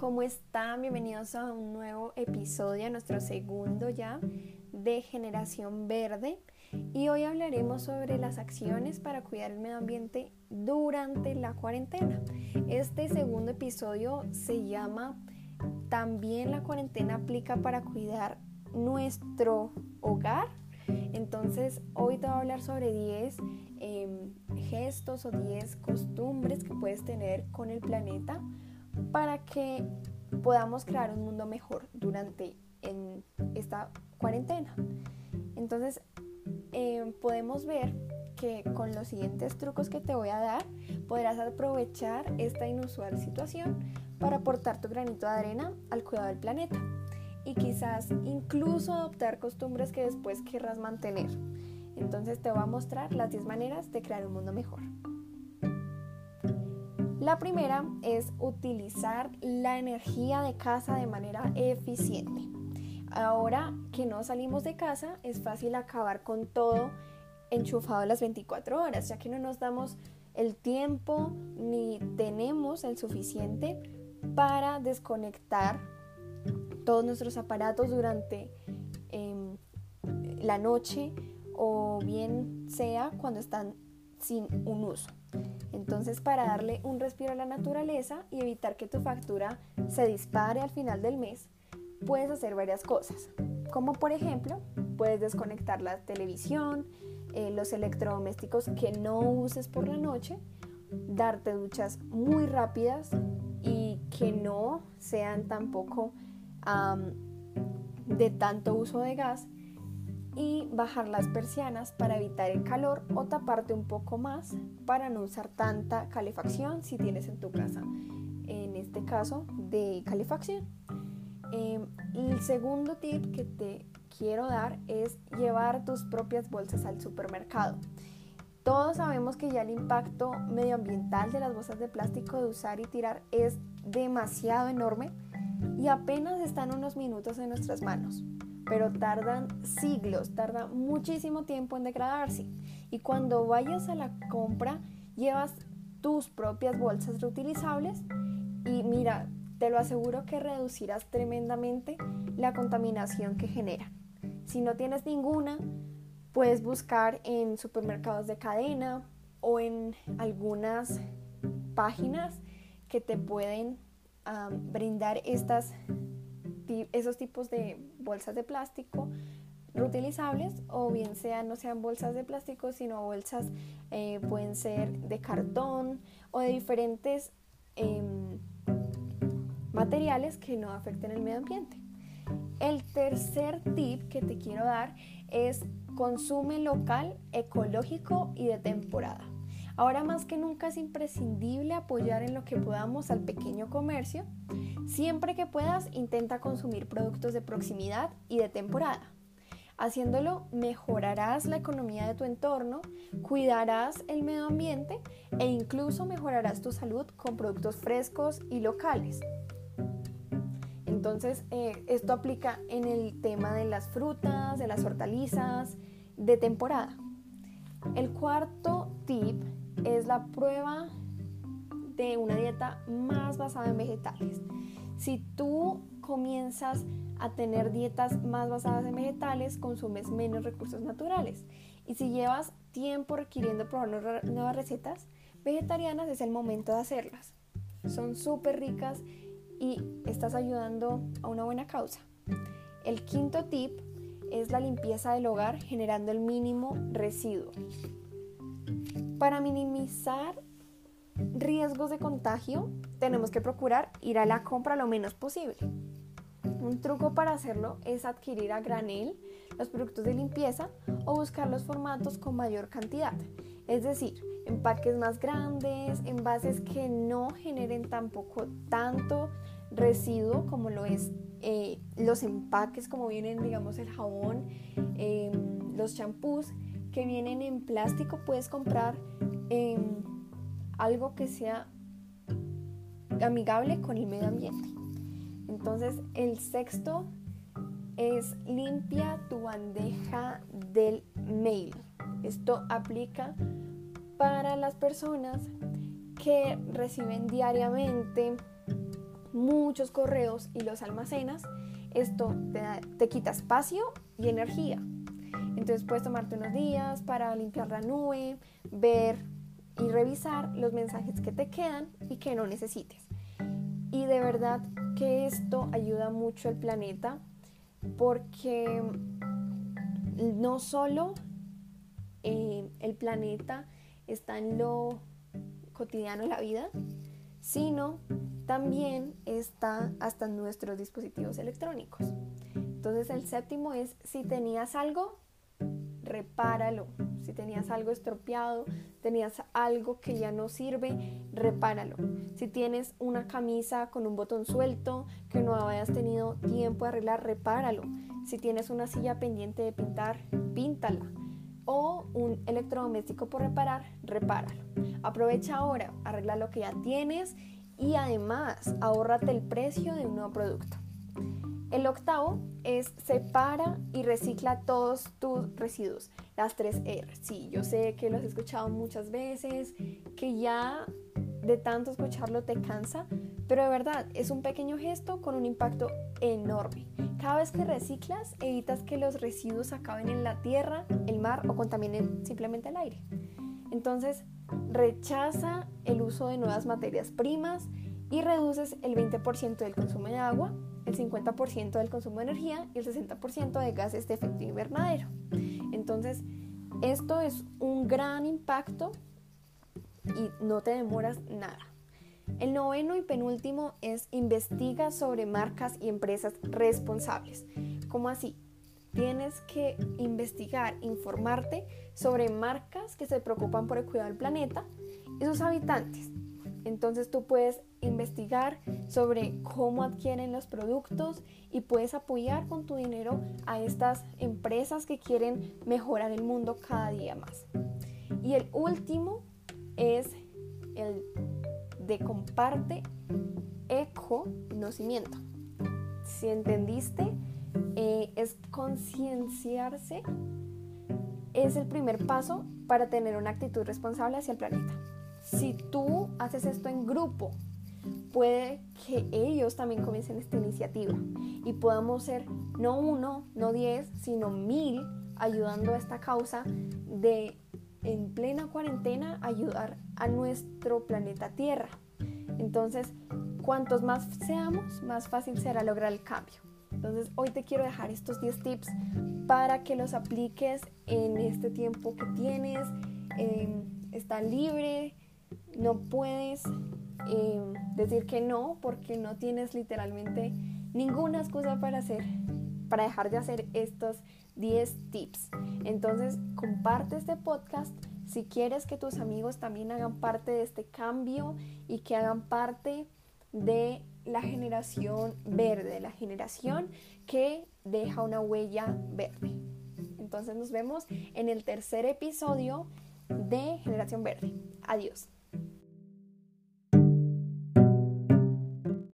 ¿cómo están? Bienvenidos a un nuevo episodio, nuestro segundo ya de Generación Verde. Y hoy hablaremos sobre las acciones para cuidar el medio ambiente durante la cuarentena. Este segundo episodio se llama También la cuarentena aplica para cuidar nuestro hogar. Entonces, hoy te voy a hablar sobre 10 em, gestos o 10 costumbres que puedes tener con el planeta para que podamos crear un mundo mejor durante esta cuarentena. Entonces, eh, podemos ver que con los siguientes trucos que te voy a dar, podrás aprovechar esta inusual situación para aportar tu granito de arena al cuidado del planeta y quizás incluso adoptar costumbres que después querrás mantener. Entonces te voy a mostrar las 10 maneras de crear un mundo mejor. La primera es utilizar la energía de casa de manera eficiente. Ahora que no salimos de casa, es fácil acabar con todo enchufado las 24 horas, ya que no nos damos el tiempo ni tenemos el suficiente para desconectar todos nuestros aparatos durante em, la noche o bien sea cuando están sin un uso. Entonces, para darle un respiro a la naturaleza y evitar que tu factura se dispare al final del mes, puedes hacer varias cosas. Como por ejemplo, puedes desconectar la televisión, eh, los electrodomésticos que no uses por la noche, darte duchas muy rápidas y que no sean tampoco de tanto uso de gas y bajar las persianas para evitar el calor o taparte un poco más para no usar tanta calefacción si tienes en tu casa, en este caso de calefacción. Em, el segundo tip que te quiero dar es llevar tus propias bolsas al supermercado. Todos sabemos que ya el impacto medioambiental de las bolsas de plástico de usar y tirar es demasiado enorme y apenas están unos minutos en nuestras manos pero tardan siglos, tarda muchísimo tiempo en degradarse. Y cuando vayas a la compra, llevas tus propias bolsas reutilizables y mira, te lo aseguro que reducirás tremendamente la contaminación que genera. Si no tienes ninguna, puedes buscar en supermercados de cadena o en algunas páginas que te pueden brindar estas esos tipos de bolsas de plástico reutilizables o bien sean no sean bolsas de plástico sino bolsas eh, pueden ser de cartón o de diferentes em, materiales que no afecten el medio ambiente. El tercer tip que te quiero dar es consume local, ecológico y de temporada. Ahora más que nunca es imprescindible apoyar en lo que podamos al pequeño comercio. Siempre que puedas, intenta consumir productos de proximidad y de temporada. Haciéndolo, mejorarás la economía de tu entorno, cuidarás el medio ambiente e incluso mejorarás tu salud con productos frescos y locales. Entonces, eh, esto aplica en el tema de las frutas, de las hortalizas, de temporada. El cuarto tip es la prueba de una dieta más basada en vegetales. Si tú comienzas a tener dietas más basadas en vegetales, consumes menos recursos naturales. Y si llevas tiempo requiriendo probar nuevas recetas vegetarianas, es el momento de hacerlas. Son súper ricas y estás ayudando a una buena causa. El quinto tip es la limpieza del hogar generando el mínimo residuo. Para minimizar riesgos de contagio, tenemos que procurar ir a la compra lo menos posible. Un truco para hacerlo es adquirir a granel los productos de limpieza o buscar los formatos con mayor cantidad, es decir, empaques más grandes, envases que no generen tampoco tanto residuo como lo es eh, los empaques como vienen digamos el jabón, em, los champús que vienen en plástico, puedes comprar em, algo que sea amigable con el medio ambiente. Entonces, el sexto es limpia tu bandeja del mail. Esto aplica para las personas que reciben diariamente muchos correos y los almacenas, esto te, te quita espacio y energía. Entonces puedes tomarte unos días para limpiar la nube, ver y revisar los mensajes que te quedan y que no necesites. Y de verdad que esto ayuda mucho al planeta porque no solo eh, el planeta está en lo cotidiano de la vida, sino también está hasta nuestros dispositivos electrónicos. Entonces el séptimo es si tenías algo, repáralo. Si tenías algo estropeado, tenías algo que ya no sirve, repáralo. Si tienes una camisa con un botón suelto que no hayas tenido tiempo de arreglar, repáralo. Si tienes una silla pendiente de pintar, píntala. O un electrodoméstico por reparar, repáralo. Aprovecha ahora, arregla lo que ya tienes y además ahórrate el precio de un nuevo producto. El octavo es separa y recicla todos tus residuos, las tres R. Sí, yo sé que lo has escuchado muchas veces, que ya de tanto escucharlo te cansa, pero de verdad es un pequeño gesto con un impacto enorme. Cada vez que reciclas, evitas que los residuos acaben en la tierra, el mar o contaminen simplemente el aire. Entonces, rechaza el uso de nuevas materias primas y reduces el 20% del consumo de agua, el 50% del consumo de energía y el 60% de gases de efecto invernadero. Entonces, esto es un gran impacto y no te demoras nada. El noveno y penúltimo es investiga sobre marcas y empresas responsables. ¿Cómo así? Tienes que investigar, informarte sobre marcas que se preocupan por el cuidado del planeta y sus habitantes entonces tú puedes investigar sobre cómo adquieren los productos y puedes apoyar con tu dinero a estas empresas que quieren mejorar el mundo cada día más. Y el último es el de comparte eco-conocimiento. Si entendiste, eh, es concienciarse, es el primer paso para tener una actitud responsable hacia el planeta si tú haces esto en grupo, puede que ellos también comiencen esta iniciativa y podamos ser no uno, no diez, sino mil ayudando a esta causa de en plena cuarentena ayudar a nuestro planeta Tierra. Entonces, cuantos más seamos, más fácil será lograr el cambio. Entonces, hoy te quiero dejar estos 10 tips para que los apliques en este tiempo que tienes. Eh, está libre, no puedes eh, decir que no porque no tienes literalmente ninguna excusa para hacer, para dejar de hacer estos 10 tips. Entonces, comparte este podcast si quieres que tus amigos también hagan parte de este cambio y que hagan parte de la generación verde, la generación que deja una huella verde. Entonces nos vemos en el tercer episodio de Generación Verde. Adiós.